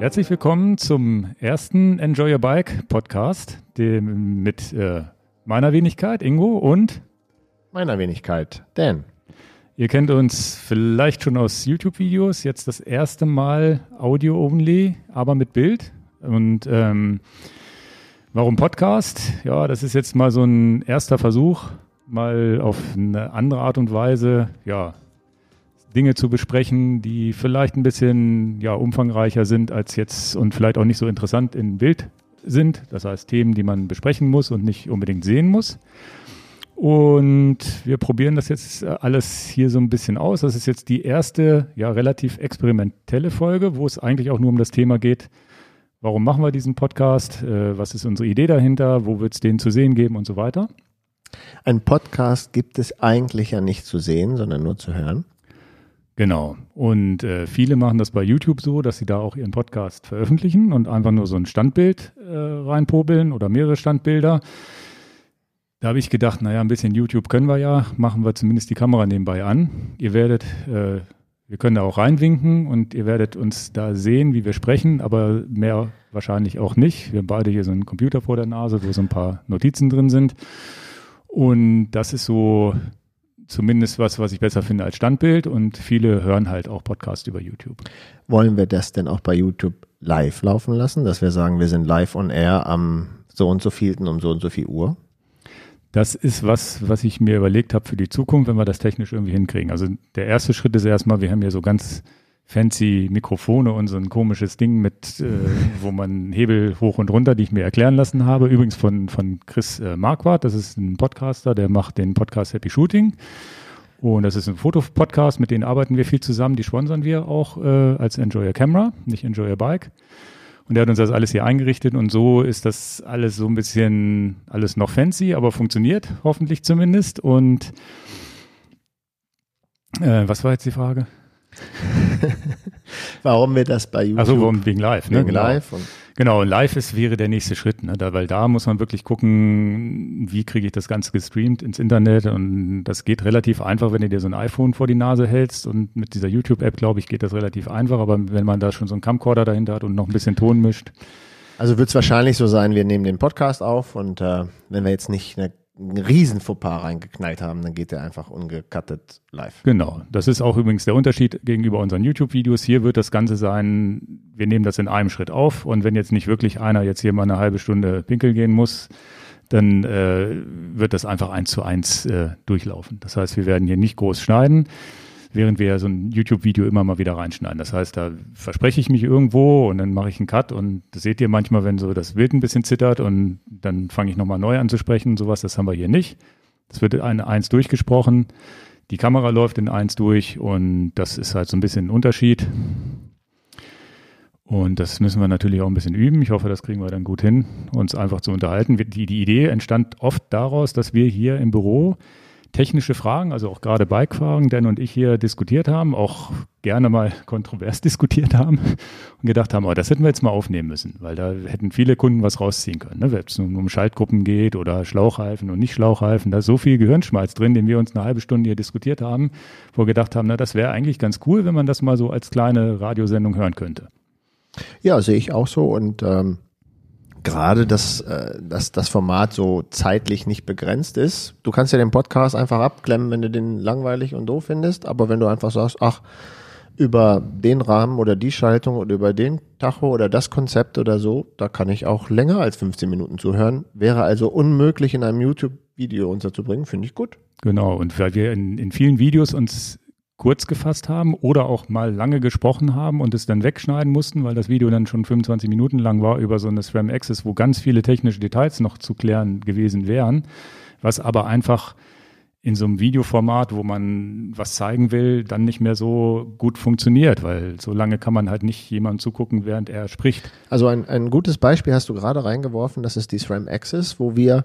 Herzlich willkommen zum ersten Enjoy Your Bike Podcast dem, mit äh, meiner Wenigkeit Ingo und meiner Wenigkeit Dan. Ihr kennt uns vielleicht schon aus YouTube-Videos, jetzt das erste Mal Audio-only, aber mit Bild. Und ähm, warum Podcast? Ja, das ist jetzt mal so ein erster Versuch, mal auf eine andere Art und Weise, ja, Dinge zu besprechen, die vielleicht ein bisschen ja, umfangreicher sind als jetzt und vielleicht auch nicht so interessant in Bild sind. Das heißt Themen, die man besprechen muss und nicht unbedingt sehen muss. Und wir probieren das jetzt alles hier so ein bisschen aus. Das ist jetzt die erste, ja, relativ experimentelle Folge, wo es eigentlich auch nur um das Thema geht, warum machen wir diesen Podcast, äh, was ist unsere Idee dahinter, wo wird es den zu sehen geben und so weiter. Ein Podcast gibt es eigentlich ja nicht zu sehen, sondern nur zu hören. Genau. Und äh, viele machen das bei YouTube so, dass sie da auch ihren Podcast veröffentlichen und einfach nur so ein Standbild äh, reinpobeln oder mehrere Standbilder. Da habe ich gedacht, naja, ein bisschen YouTube können wir ja, machen wir zumindest die Kamera nebenbei an. Ihr werdet, äh, wir können da auch reinwinken und ihr werdet uns da sehen, wie wir sprechen, aber mehr wahrscheinlich auch nicht. Wir haben beide hier so einen Computer vor der Nase, wo so ein paar Notizen drin sind. Und das ist so zumindest was, was ich besser finde als Standbild und viele hören halt auch Podcasts über YouTube. Wollen wir das denn auch bei YouTube live laufen lassen, dass wir sagen, wir sind live on air am so und so vielten um so und so viel Uhr? Das ist was, was ich mir überlegt habe für die Zukunft, wenn wir das technisch irgendwie hinkriegen. Also der erste Schritt ist erstmal, wir haben hier so ganz fancy Mikrofone und so ein komisches Ding mit, äh, wo man Hebel hoch und runter, die ich mir erklären lassen habe. Übrigens von, von Chris äh, Marquardt, das ist ein Podcaster, der macht den Podcast Happy Shooting. Und das ist ein Fotopodcast, mit denen arbeiten wir viel zusammen, die sponsern wir auch äh, als Enjoy Your Camera, nicht Enjoy Your Bike. Und der hat uns das alles hier eingerichtet und so ist das alles so ein bisschen, alles noch fancy, aber funktioniert hoffentlich zumindest. Und äh, was war jetzt die Frage? warum wir das bei YouTube. Also warum wegen live, ne? Wegen genau. live. Und genau, live ist, wäre der nächste Schritt, ne? Da, weil da muss man wirklich gucken, wie kriege ich das Ganze gestreamt ins Internet und das geht relativ einfach, wenn du dir so ein iPhone vor die Nase hältst und mit dieser YouTube-App, glaube ich, geht das relativ einfach, aber wenn man da schon so einen Camcorder dahinter hat und noch ein bisschen Ton mischt. Also wird es wahrscheinlich so sein, wir nehmen den Podcast auf und äh, wenn wir jetzt nicht eine einen riesen Fauxpas reingeknallt haben, dann geht der einfach ungecuttet live. Genau. Das ist auch übrigens der Unterschied gegenüber unseren YouTube-Videos. Hier wird das Ganze sein, wir nehmen das in einem Schritt auf und wenn jetzt nicht wirklich einer jetzt hier mal eine halbe Stunde pinkeln gehen muss, dann äh, wird das einfach eins zu eins äh, durchlaufen. Das heißt, wir werden hier nicht groß schneiden während wir so ein YouTube-Video immer mal wieder reinschneiden. Das heißt, da verspreche ich mich irgendwo und dann mache ich einen Cut und das seht ihr manchmal, wenn so das Bild ein bisschen zittert und dann fange ich nochmal neu an zu sprechen. Sowas, das haben wir hier nicht. Das wird in eins durchgesprochen. Die Kamera läuft in eins durch und das ist halt so ein bisschen ein Unterschied. Und das müssen wir natürlich auch ein bisschen üben. Ich hoffe, das kriegen wir dann gut hin, uns einfach zu unterhalten. Die, die Idee entstand oft daraus, dass wir hier im Büro technische Fragen, also auch gerade Bike-Fragen, Dan und ich hier diskutiert haben, auch gerne mal kontrovers diskutiert haben und gedacht haben, oh, das hätten wir jetzt mal aufnehmen müssen, weil da hätten viele Kunden was rausziehen können. Ne? Wenn es um Schaltgruppen geht oder Schlauchreifen und nicht Schlauchreifen, da ist so viel Gehirnschmalz drin, den wir uns eine halbe Stunde hier diskutiert haben, wo wir gedacht haben, na, das wäre eigentlich ganz cool, wenn man das mal so als kleine Radiosendung hören könnte. Ja, sehe ich auch so und ähm gerade, dass, äh, dass das Format so zeitlich nicht begrenzt ist. Du kannst ja den Podcast einfach abklemmen, wenn du den langweilig und doof findest, aber wenn du einfach sagst, ach, über den Rahmen oder die Schaltung oder über den Tacho oder das Konzept oder so, da kann ich auch länger als 15 Minuten zuhören. Wäre also unmöglich in einem YouTube-Video unterzubringen, finde ich gut. Genau, und weil wir in, in vielen Videos uns kurz gefasst haben oder auch mal lange gesprochen haben und es dann wegschneiden mussten, weil das Video dann schon 25 Minuten lang war über so eine SRAM Access, wo ganz viele technische Details noch zu klären gewesen wären, was aber einfach in so einem Videoformat, wo man was zeigen will, dann nicht mehr so gut funktioniert, weil so lange kann man halt nicht jemandem zugucken, während er spricht. Also ein, ein gutes Beispiel hast du gerade reingeworfen, das ist die SRAM Access, wo wir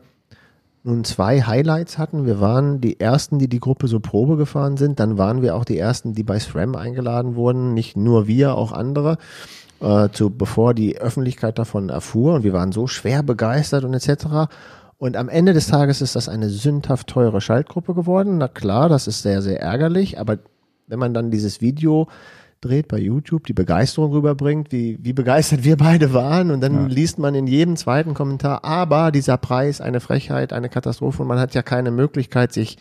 nun zwei Highlights hatten. Wir waren die ersten, die die Gruppe so Probe gefahren sind. Dann waren wir auch die ersten, die bei SRAM eingeladen wurden. Nicht nur wir, auch andere. Äh, zu, bevor die Öffentlichkeit davon erfuhr. Und wir waren so schwer begeistert und etc. Und am Ende des Tages ist das eine sündhaft teure Schaltgruppe geworden. Na klar, das ist sehr, sehr ärgerlich. Aber wenn man dann dieses Video dreht bei YouTube, die Begeisterung rüberbringt, wie, wie begeistert wir beide waren. Und dann ja. liest man in jedem zweiten Kommentar, aber dieser Preis, eine Frechheit, eine Katastrophe. Und man hat ja keine Möglichkeit, sich,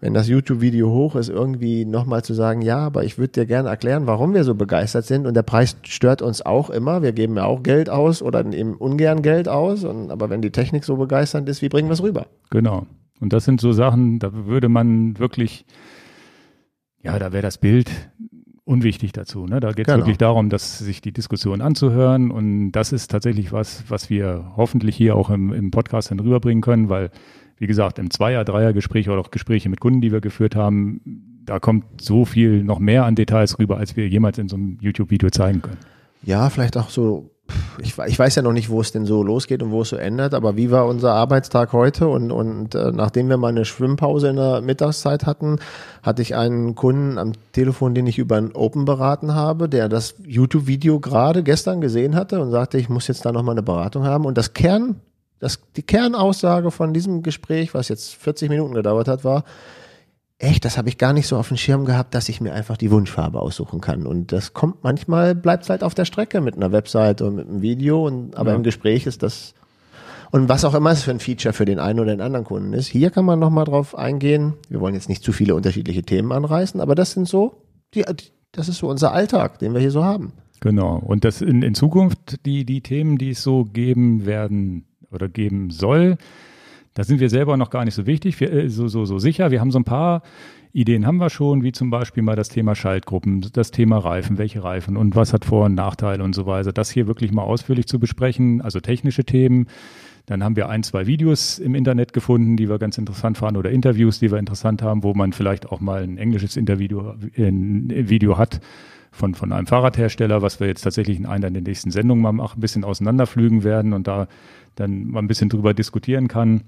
wenn das YouTube-Video hoch ist, irgendwie nochmal zu sagen, ja, aber ich würde dir gerne erklären, warum wir so begeistert sind. Und der Preis stört uns auch immer. Wir geben ja auch Geld aus oder eben ungern Geld aus. Und, aber wenn die Technik so begeisternd ist, wie bringen wir es rüber? Genau. Und das sind so Sachen, da würde man wirklich, ja, da wäre das Bild unwichtig dazu. Ne? Da geht es genau. wirklich darum, dass sich die Diskussion anzuhören und das ist tatsächlich was, was wir hoffentlich hier auch im, im Podcast dann rüberbringen können, weil wie gesagt, im Zweier-, Dreier-Gespräch oder auch Gespräche mit Kunden, die wir geführt haben, da kommt so viel noch mehr an Details rüber, als wir jemals in so einem YouTube-Video zeigen können. Ja, vielleicht auch so ich, ich, weiß ja noch nicht, wo es denn so losgeht und wo es so ändert, aber wie war unser Arbeitstag heute? Und, und äh, nachdem wir mal eine Schwimmpause in der Mittagszeit hatten, hatte ich einen Kunden am Telefon, den ich über ein Open beraten habe, der das YouTube-Video gerade gestern gesehen hatte und sagte, ich muss jetzt da nochmal eine Beratung haben. Und das Kern, das, die Kernaussage von diesem Gespräch, was jetzt 40 Minuten gedauert hat, war, echt, das habe ich gar nicht so auf dem Schirm gehabt, dass ich mir einfach die Wunschfarbe aussuchen kann. Und das kommt manchmal, bleibt es halt auf der Strecke mit einer Website und mit einem Video. Und, aber ja. im Gespräch ist das, und was auch immer es für ein Feature für den einen oder den anderen Kunden ist, hier kann man nochmal drauf eingehen. Wir wollen jetzt nicht zu viele unterschiedliche Themen anreißen, aber das sind so, die, das ist so unser Alltag, den wir hier so haben. Genau. Und das in, in Zukunft, die, die Themen, die es so geben werden oder geben soll, da sind wir selber noch gar nicht so wichtig, wir, äh, so, so, so sicher. Wir haben so ein paar Ideen haben wir schon, wie zum Beispiel mal das Thema Schaltgruppen, das Thema Reifen, welche Reifen und was hat Vor- und Nachteile und so weiter. Das hier wirklich mal ausführlich zu besprechen, also technische Themen. Dann haben wir ein, zwei Videos im Internet gefunden, die wir ganz interessant fanden oder Interviews, die wir interessant haben, wo man vielleicht auch mal ein englisches Interview ein Video hat von, von einem Fahrradhersteller, was wir jetzt tatsächlich in einer der nächsten Sendungen mal ein bisschen auseinanderflügen werden und da dann mal ein bisschen drüber diskutieren kann.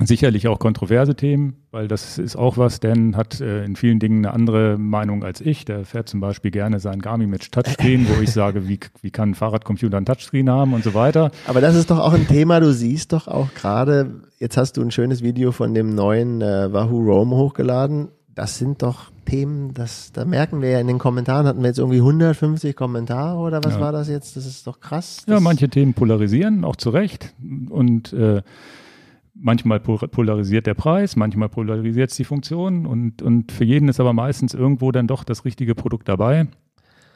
Sicherlich auch kontroverse Themen, weil das ist auch was. Dan hat äh, in vielen Dingen eine andere Meinung als ich. Der fährt zum Beispiel gerne sein Garmin mit Touchscreen, wo ich sage, wie, wie kann ein Fahrradcomputer ein Touchscreen haben und so weiter. Aber das ist doch auch ein Thema. Du siehst doch auch gerade, jetzt hast du ein schönes Video von dem neuen äh, Wahoo Roam hochgeladen. Das sind doch Themen, das, da merken wir ja in den Kommentaren, hatten wir jetzt irgendwie 150 Kommentare oder was ja. war das jetzt? Das ist doch krass. ja, manche Themen polarisieren, auch zu Recht. Und äh, manchmal polarisiert der Preis, manchmal polarisiert es die Funktion und, und für jeden ist aber meistens irgendwo dann doch das richtige Produkt dabei.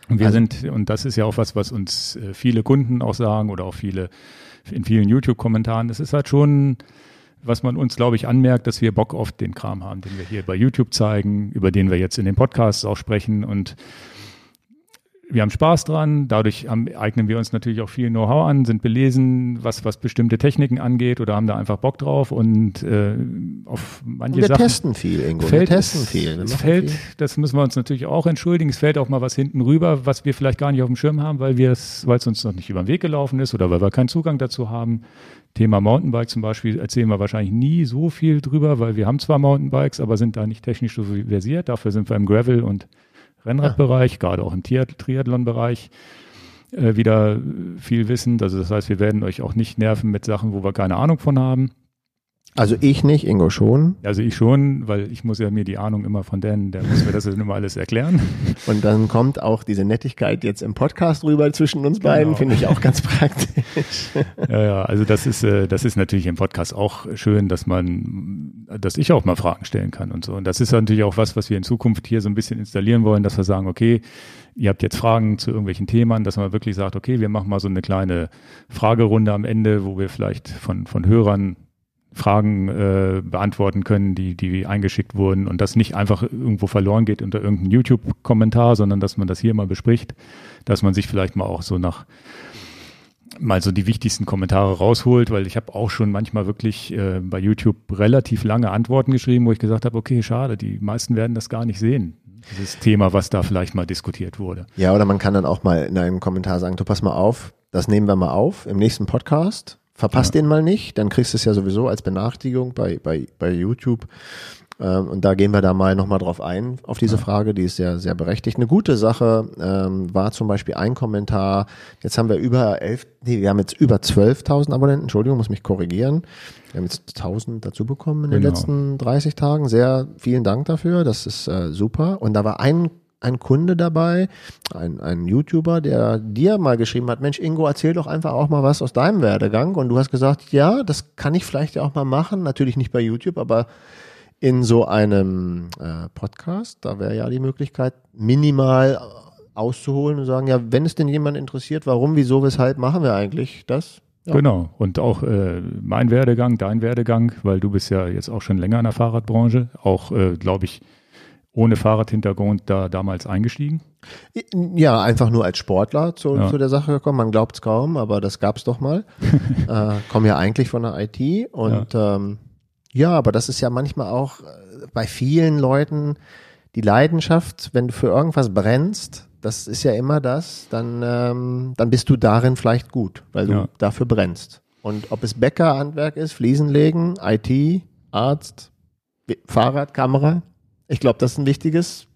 Und wir also, sind, und das ist ja auch was, was uns äh, viele Kunden auch sagen oder auch viele in vielen YouTube-Kommentaren, das ist halt schon, was man uns, glaube ich, anmerkt, dass wir Bock auf den Kram haben, den wir hier bei YouTube zeigen, über den wir jetzt in den Podcasts auch sprechen und wir haben Spaß dran, dadurch haben, eignen wir uns natürlich auch viel Know-how an, sind belesen, was, was bestimmte Techniken angeht oder haben da einfach Bock drauf und äh, auf manche wir Sachen. Wir testen viel, Ingo. Fällt, wir testen viel. Wir es fällt, viel. das müssen wir uns natürlich auch entschuldigen, es fällt auch mal was hinten rüber, was wir vielleicht gar nicht auf dem Schirm haben, weil wir es, weil es uns noch nicht über den Weg gelaufen ist oder weil wir keinen Zugang dazu haben. Thema Mountainbike zum Beispiel erzählen wir wahrscheinlich nie so viel drüber, weil wir haben zwar Mountainbikes, aber sind da nicht technisch so versiert. Dafür sind wir im Gravel und Rennradbereich, ja. gerade auch im Triathlon-Bereich äh, wieder viel wissen. Also das heißt, wir werden euch auch nicht nerven mit Sachen, wo wir keine Ahnung von haben. Also ich nicht, Ingo schon. Also ich schon, weil ich muss ja mir die Ahnung immer von denen, der muss mir das dann immer alles erklären. Und dann kommt auch diese Nettigkeit jetzt im Podcast rüber zwischen uns beiden, genau. finde ich auch ganz praktisch. Ja, ja, also das ist, äh, das ist natürlich im Podcast auch schön, dass man, dass ich auch mal Fragen stellen kann und so. Und das ist natürlich auch was, was wir in Zukunft hier so ein bisschen installieren wollen, dass wir sagen, okay, ihr habt jetzt Fragen zu irgendwelchen Themen, dass man wirklich sagt, okay, wir machen mal so eine kleine Fragerunde am Ende, wo wir vielleicht von, von Hörern Fragen äh, beantworten können, die, die eingeschickt wurden und das nicht einfach irgendwo verloren geht unter irgendeinem YouTube-Kommentar, sondern dass man das hier mal bespricht, dass man sich vielleicht mal auch so nach mal so die wichtigsten Kommentare rausholt, weil ich habe auch schon manchmal wirklich äh, bei YouTube relativ lange Antworten geschrieben, wo ich gesagt habe, okay, schade, die meisten werden das gar nicht sehen. Dieses Thema, was da vielleicht mal diskutiert wurde. Ja, oder man kann dann auch mal in einem Kommentar sagen, du pass mal auf, das nehmen wir mal auf im nächsten Podcast Verpasst ja. den mal nicht, dann kriegst du es ja sowieso als Benachrichtigung bei, bei, bei YouTube. Ähm, und da gehen wir da mal nochmal drauf ein, auf diese ja. Frage, die ist sehr, sehr berechtigt. Eine gute Sache ähm, war zum Beispiel ein Kommentar, jetzt haben wir über elf, nee, wir haben jetzt über 12.000 Abonnenten, Entschuldigung, muss mich korrigieren. Wir haben jetzt 1000 dazu bekommen in genau. den letzten 30 Tagen. Sehr vielen Dank dafür, das ist äh, super. Und da war ein ein Kunde dabei, ein, ein YouTuber, der dir mal geschrieben hat, Mensch, Ingo, erzähl doch einfach auch mal was aus deinem Werdegang. Und du hast gesagt, ja, das kann ich vielleicht ja auch mal machen. Natürlich nicht bei YouTube, aber in so einem äh, Podcast, da wäre ja die Möglichkeit, minimal auszuholen und sagen, ja, wenn es denn jemand interessiert, warum, wieso, weshalb machen wir eigentlich das? Ja. Genau. Und auch äh, mein Werdegang, dein Werdegang, weil du bist ja jetzt auch schon länger in der Fahrradbranche, auch, äh, glaube ich, ohne Fahrradhintergrund da damals eingestiegen? Ja, einfach nur als Sportler zu, ja. zu der Sache gekommen. Man glaubt es kaum, aber das gab es doch mal. äh, komme ja eigentlich von der IT und ja. Ähm, ja, aber das ist ja manchmal auch äh, bei vielen Leuten die Leidenschaft, wenn du für irgendwas brennst, das ist ja immer das, dann, ähm, dann bist du darin vielleicht gut, weil du ja. dafür brennst. Und ob es Bäckerhandwerk ist, Fliesenlegen, IT, Arzt, Fahrrad, Kamera, ich glaube, das ist ein wichtiges.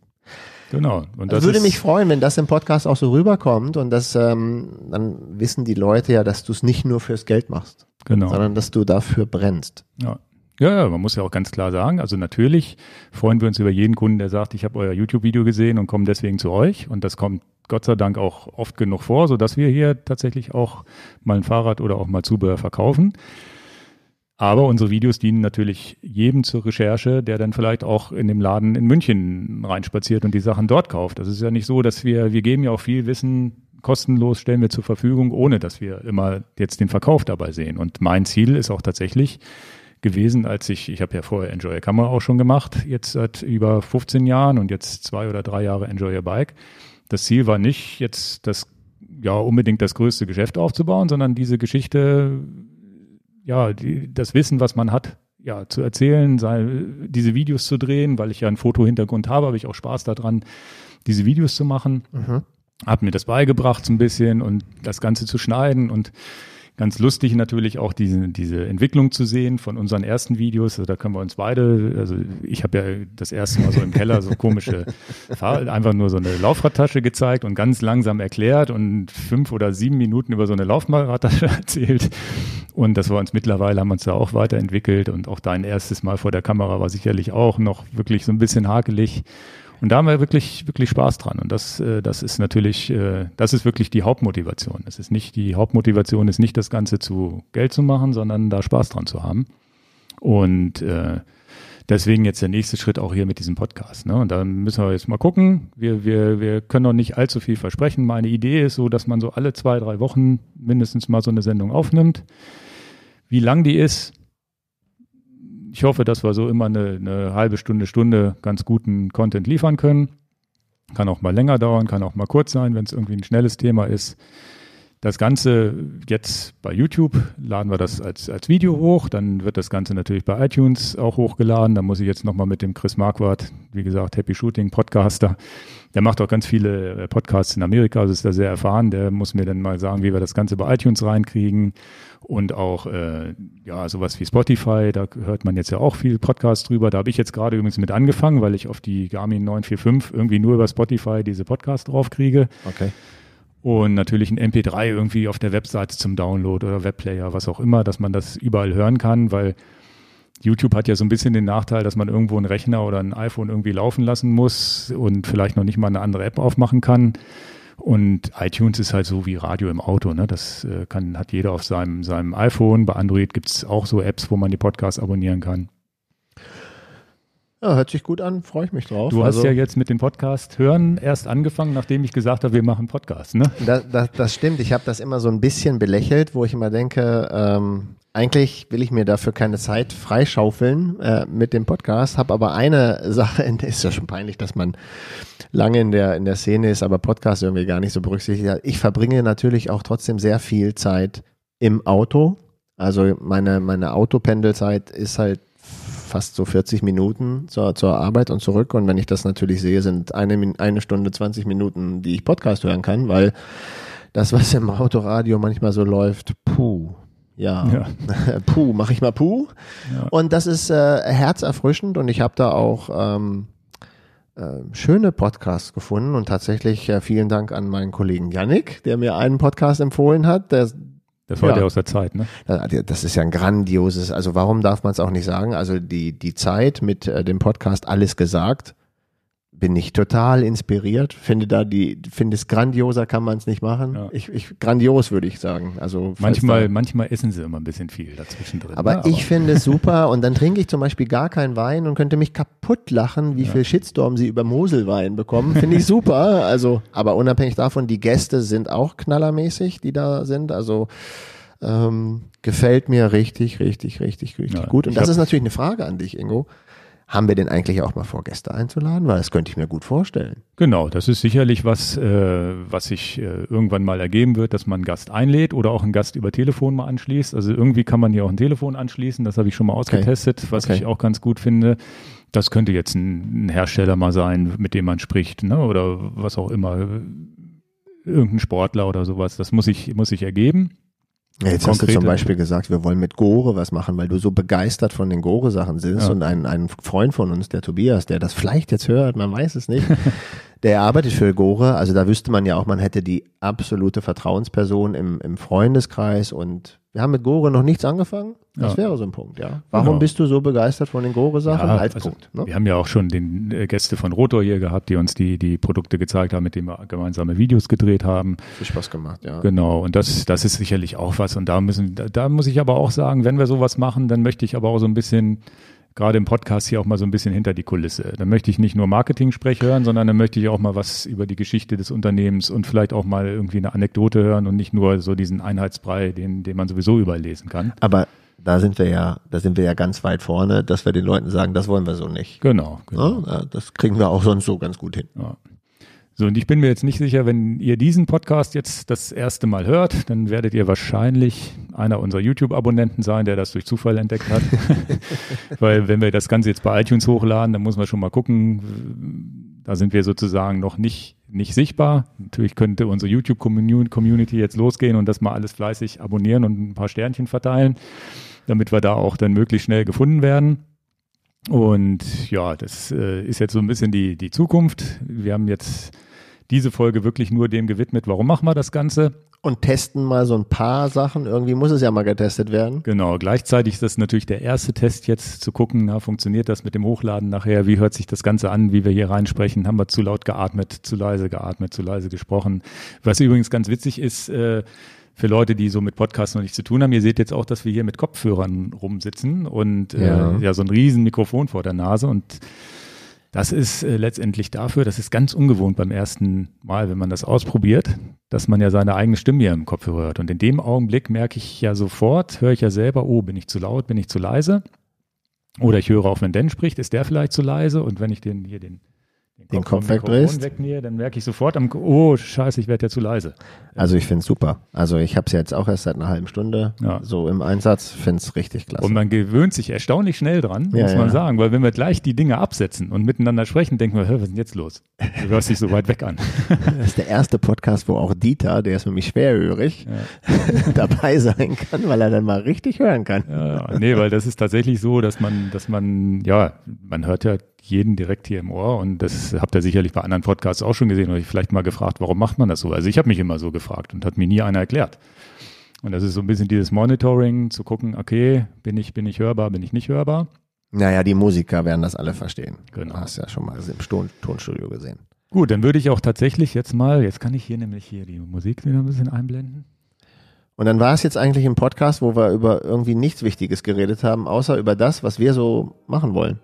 Genau. Und das würde mich freuen, wenn das im Podcast auch so rüberkommt und das, ähm, dann wissen die Leute ja, dass du es nicht nur fürs Geld machst, genau. sondern dass du dafür brennst. Ja. Ja, man muss ja auch ganz klar sagen, also natürlich freuen wir uns über jeden Kunden, der sagt, ich habe euer YouTube-Video gesehen und komme deswegen zu euch. Und das kommt Gott sei Dank auch oft genug vor, sodass wir hier tatsächlich auch mal ein Fahrrad oder auch mal Zubehör verkaufen. Aber unsere Videos dienen natürlich jedem zur Recherche, der dann vielleicht auch in dem Laden in München reinspaziert und die Sachen dort kauft. Das ist ja nicht so, dass wir, wir geben ja auch viel Wissen kostenlos, stellen wir zur Verfügung, ohne dass wir immer jetzt den Verkauf dabei sehen. Und mein Ziel ist auch tatsächlich, gewesen, als ich, ich habe ja vorher Enjoy Your Camera auch schon gemacht, jetzt seit über 15 Jahren und jetzt zwei oder drei Jahre Enjoy Your Bike. Das Ziel war nicht jetzt das, ja, unbedingt das größte Geschäft aufzubauen, sondern diese Geschichte, ja, die, das Wissen, was man hat, ja, zu erzählen, sei, diese Videos zu drehen, weil ich ja einen Fotohintergrund habe, habe ich auch Spaß daran, diese Videos zu machen. Mhm. Hab mir das beigebracht so ein bisschen und das Ganze zu schneiden und Ganz lustig natürlich auch diese, diese Entwicklung zu sehen von unseren ersten Videos. Also da können wir uns beide, also ich habe ja das erste Mal so im Keller so komische, einfach nur so eine Laufradtasche gezeigt und ganz langsam erklärt und fünf oder sieben Minuten über so eine Laufradtasche erzählt. Und das war uns mittlerweile, haben uns da auch weiterentwickelt und auch dein erstes Mal vor der Kamera war sicherlich auch noch wirklich so ein bisschen hakelig. Und da haben wir wirklich, wirklich Spaß dran. Und das, äh, das ist natürlich, äh, das ist wirklich die Hauptmotivation. Es ist nicht, die Hauptmotivation ist nicht das Ganze zu Geld zu machen, sondern da Spaß dran zu haben. Und äh, deswegen jetzt der nächste Schritt auch hier mit diesem Podcast. Ne? Und da müssen wir jetzt mal gucken. Wir, wir, wir können noch nicht allzu viel versprechen. Meine Idee ist so, dass man so alle zwei, drei Wochen mindestens mal so eine Sendung aufnimmt. Wie lang die ist, ich hoffe, dass wir so immer eine, eine halbe Stunde, Stunde ganz guten Content liefern können. Kann auch mal länger dauern, kann auch mal kurz sein, wenn es irgendwie ein schnelles Thema ist. Das Ganze jetzt bei YouTube laden wir das als, als Video hoch. Dann wird das Ganze natürlich bei iTunes auch hochgeladen. Da muss ich jetzt nochmal mit dem Chris Marquardt, wie gesagt, Happy Shooting Podcaster. Der macht auch ganz viele äh, Podcasts in Amerika, also ist da sehr erfahren. Der muss mir dann mal sagen, wie wir das Ganze bei iTunes reinkriegen und auch äh, ja sowas wie Spotify, da hört man jetzt ja auch viel Podcast drüber. Da habe ich jetzt gerade übrigens mit angefangen, weil ich auf die Garmin 945 irgendwie nur über Spotify diese Podcast draufkriege. Okay. Und natürlich ein MP3 irgendwie auf der Webseite zum Download oder Webplayer, was auch immer, dass man das überall hören kann, weil YouTube hat ja so ein bisschen den Nachteil, dass man irgendwo einen Rechner oder ein iPhone irgendwie laufen lassen muss und vielleicht noch nicht mal eine andere App aufmachen kann. Und iTunes ist halt so wie Radio im Auto. Ne? Das äh, kann, hat jeder auf seinem, seinem iPhone. Bei Android gibt es auch so Apps, wo man die Podcasts abonnieren kann. Ja, hört sich gut an, freue ich mich drauf. Du hast also, ja jetzt mit dem Podcast hören erst angefangen, nachdem ich gesagt habe, wir machen Podcast, ne? Das, das, das stimmt. Ich habe das immer so ein bisschen belächelt, wo ich immer denke, ähm, eigentlich will ich mir dafür keine Zeit freischaufeln äh, mit dem Podcast, habe aber eine Sache, ist ja schon peinlich, dass man lange in der, in der Szene ist, aber Podcast irgendwie gar nicht so berücksichtigt. Ich verbringe natürlich auch trotzdem sehr viel Zeit im Auto. Also meine, meine Autopendelzeit ist halt fast so 40 Minuten zur, zur Arbeit und zurück. Und wenn ich das natürlich sehe, sind eine, eine Stunde 20 Minuten, die ich Podcast hören kann, weil das, was im Autoradio manchmal so läuft, puh, ja, ja. puh, mach ich mal puh. Ja. Und das ist äh, herzerfrischend und ich habe da auch ähm, äh, schöne Podcasts gefunden und tatsächlich äh, vielen Dank an meinen Kollegen Yannick, der mir einen Podcast empfohlen hat. Der, das war ja, der aus der Zeit, ne? Das ist ja ein grandioses, also warum darf man es auch nicht sagen? Also die, die Zeit mit äh, dem Podcast Alles gesagt bin ich total inspiriert. Finde da die, finde es grandioser kann man es nicht machen. Ja. Ich, ich, grandios würde ich sagen. Also manchmal, manchmal essen sie immer ein bisschen viel dazwischen drin. Aber, ne? aber ich finde es super und dann trinke ich zum Beispiel gar keinen Wein und könnte mich kaputt lachen, wie ja. viel Shitstorm sie über Moselwein bekommen. Finde ich super. Also, aber unabhängig davon, die Gäste sind auch knallermäßig, die da sind. Also ähm, gefällt mir richtig, richtig, richtig, richtig ja, gut. Und das ist natürlich eine Frage an dich, Ingo. Haben wir denn eigentlich auch mal vor, Gäste einzuladen? Weil das könnte ich mir gut vorstellen. Genau, das ist sicherlich was, äh, was sich äh, irgendwann mal ergeben wird, dass man einen Gast einlädt oder auch einen Gast über Telefon mal anschließt. Also irgendwie kann man hier auch ein Telefon anschließen. Das habe ich schon mal ausgetestet, okay. was okay. ich auch ganz gut finde. Das könnte jetzt ein, ein, Hersteller mal sein, mit dem man spricht, ne? oder was auch immer. Irgendein Sportler oder sowas. Das muss ich, muss ich ergeben. Ja, jetzt hast du zum Beispiel gesagt, wir wollen mit Gore was machen, weil du so begeistert von den Gore-Sachen bist ja. und ein, ein Freund von uns, der Tobias, der das vielleicht jetzt hört, man weiß es nicht, der arbeitet für Gore, also da wüsste man ja auch, man hätte die absolute Vertrauensperson im, im Freundeskreis und wir haben mit Gore noch nichts angefangen. Das ja. wäre so ein Punkt, ja. Warum genau. bist du so begeistert von den Gore-Sachen ja, als also Punkt? Ne? Wir haben ja auch schon den äh, Gäste von Rotor hier gehabt, die uns die, die Produkte gezeigt haben, mit denen wir gemeinsame Videos gedreht haben. Viel Spaß gemacht, ja. Genau, und das, das ist sicherlich auch was. Und da müssen, da, da muss ich aber auch sagen, wenn wir sowas machen, dann möchte ich aber auch so ein bisschen gerade im Podcast hier auch mal so ein bisschen hinter die Kulisse. Dann möchte ich nicht nur Marketing-Sprech hören, sondern dann möchte ich auch mal was über die Geschichte des Unternehmens und vielleicht auch mal irgendwie eine Anekdote hören und nicht nur so diesen Einheitsbrei, den, den man sowieso überlesen kann. Aber da sind wir ja, da sind wir ja ganz weit vorne, dass wir den Leuten sagen, das wollen wir so nicht. Genau. genau. Ja, das kriegen wir auch sonst so ganz gut hin. Ja. So, und ich bin mir jetzt nicht sicher, wenn ihr diesen Podcast jetzt das erste Mal hört, dann werdet ihr wahrscheinlich einer unserer YouTube-Abonnenten sein, der das durch Zufall entdeckt hat. Weil wenn wir das Ganze jetzt bei iTunes hochladen, dann muss man schon mal gucken, da sind wir sozusagen noch nicht, nicht sichtbar. Natürlich könnte unsere YouTube-Community jetzt losgehen und das mal alles fleißig abonnieren und ein paar Sternchen verteilen, damit wir da auch dann möglichst schnell gefunden werden. Und ja, das äh, ist jetzt so ein bisschen die, die Zukunft. Wir haben jetzt diese Folge wirklich nur dem gewidmet, warum machen wir das Ganze. Und testen mal so ein paar Sachen. Irgendwie muss es ja mal getestet werden. Genau. Gleichzeitig ist das natürlich der erste Test jetzt zu gucken, na, funktioniert das mit dem Hochladen nachher? Wie hört sich das Ganze an, wie wir hier reinsprechen? Haben wir zu laut geatmet, zu leise geatmet, zu leise gesprochen? Was übrigens ganz witzig ist, äh, für Leute, die so mit Podcasts noch nichts zu tun haben, ihr seht jetzt auch, dass wir hier mit Kopfhörern rumsitzen und ja, äh, ja so ein riesen Mikrofon vor der Nase und das ist äh, letztendlich dafür, das ist ganz ungewohnt beim ersten Mal, wenn man das ausprobiert, dass man ja seine eigene Stimme hier im Kopf hört. Und in dem Augenblick merke ich ja sofort, höre ich ja selber, oh, bin ich zu laut, bin ich zu leise? Oder ich höre auch, wenn Dan spricht, ist der vielleicht zu leise? Und wenn ich den hier den den Kopf, Kopf wegdrehst. Wegknie, dann merke ich sofort am, oh scheiße, ich werde ja zu leise. Also ich finde es super. Also ich habe es jetzt auch erst seit einer halben Stunde ja. so im Einsatz, finde es richtig klasse. Und man gewöhnt sich erstaunlich schnell dran, ja, muss man ja. sagen, weil wenn wir gleich die Dinge absetzen und miteinander sprechen, denken wir, was ist denn jetzt los? Du hörst dich so weit weg an. Das ist der erste Podcast, wo auch Dieter, der ist nämlich schwerhörig, dabei sein kann, weil er dann mal richtig hören kann. Ja, nee, weil das ist tatsächlich so, dass man, dass man, ja, man hört ja jeden direkt hier im Ohr und das habt ihr sicherlich bei anderen Podcasts auch schon gesehen oder ich vielleicht mal gefragt, warum macht man das so? Also ich habe mich immer so gefragt und hat mir nie einer erklärt. Und das ist so ein bisschen dieses Monitoring, zu gucken, okay, bin ich, bin ich hörbar, bin ich nicht hörbar. Naja, die Musiker werden das alle verstehen. Genau. Du hast ja schon mal im Tonstudio gesehen. Gut, dann würde ich auch tatsächlich jetzt mal, jetzt kann ich hier nämlich hier die Musik wieder ein bisschen einblenden. Und dann war es jetzt eigentlich ein Podcast, wo wir über irgendwie nichts Wichtiges geredet haben, außer über das, was wir so machen wollen.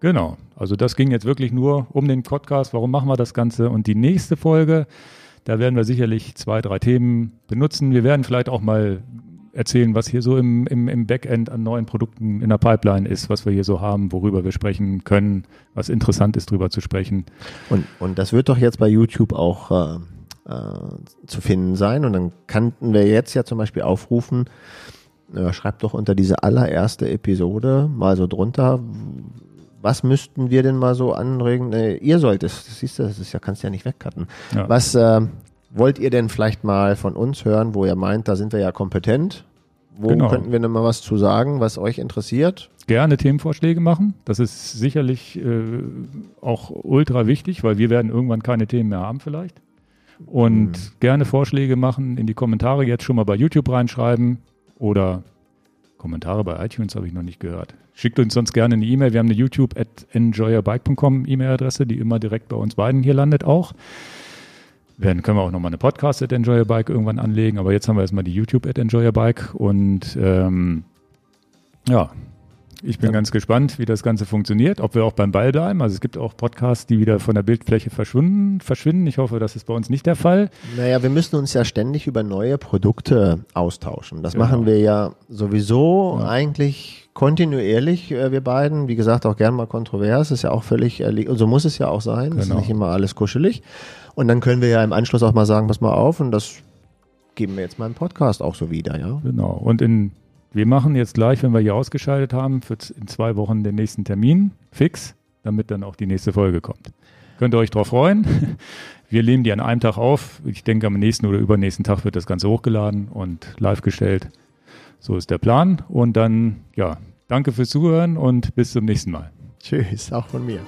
Genau. Also das ging jetzt wirklich nur um den Podcast. Warum machen wir das Ganze? Und die nächste Folge, da werden wir sicherlich zwei, drei Themen benutzen. Wir werden vielleicht auch mal erzählen, was hier so im, im, im Backend an neuen Produkten in der Pipeline ist, was wir hier so haben, worüber wir sprechen können, was interessant ist, drüber zu sprechen. Und, und das wird doch jetzt bei YouTube auch äh, äh, zu finden sein. Und dann kannten wir jetzt ja zum Beispiel aufrufen, äh, schreibt doch unter diese allererste Episode mal so drunter, was müssten wir denn mal so anregen? Äh, ihr sollt es, das siehst du, das ist ja, kannst ja nicht wegcutten. Ja. Was äh, wollt ihr denn vielleicht mal von uns hören, wo ihr meint, da sind wir ja kompetent? Wo genau. könnten wir denn mal was zu sagen, was euch interessiert? Gerne Themenvorschläge machen. Das ist sicherlich äh, auch ultra wichtig, weil wir werden irgendwann keine Themen mehr haben vielleicht. Und mhm. gerne Vorschläge machen, in die Kommentare jetzt schon mal bei YouTube reinschreiben oder Kommentare bei iTunes habe ich noch nicht gehört. Schickt uns sonst gerne eine E-Mail. Wir haben eine YouTube at enjoyerbike.com E-Mail-Adresse, die immer direkt bei uns beiden hier landet auch. Dann können wir auch nochmal eine Podcast at enjoyerbike irgendwann anlegen, aber jetzt haben wir erstmal die YouTube at enjoyerbike und ähm, ja, ich bin ganz gespannt, wie das Ganze funktioniert, ob wir auch beim Ball bleiben. Also es gibt auch Podcasts, die wieder von der Bildfläche verschwinden. verschwinden. Ich hoffe, das ist bei uns nicht der Fall. Naja, wir müssen uns ja ständig über neue Produkte austauschen. Das genau. machen wir ja sowieso ja. eigentlich kontinuierlich, äh, wir beiden. Wie gesagt, auch gern mal kontrovers. Ist ja auch völlig, und so muss es ja auch sein. Genau. Ist nicht immer alles kuschelig. Und dann können wir ja im Anschluss auch mal sagen, pass mal auf und das geben wir jetzt mal im Podcast auch so wieder, ja. Genau. Und in wir machen jetzt gleich, wenn wir hier ausgeschaltet haben, für in zwei Wochen den nächsten Termin fix, damit dann auch die nächste Folge kommt. Könnt ihr euch drauf freuen. Wir nehmen die an einem Tag auf. Ich denke, am nächsten oder übernächsten Tag wird das Ganze hochgeladen und live gestellt. So ist der Plan. Und dann, ja, danke fürs Zuhören und bis zum nächsten Mal. Tschüss, auch von mir.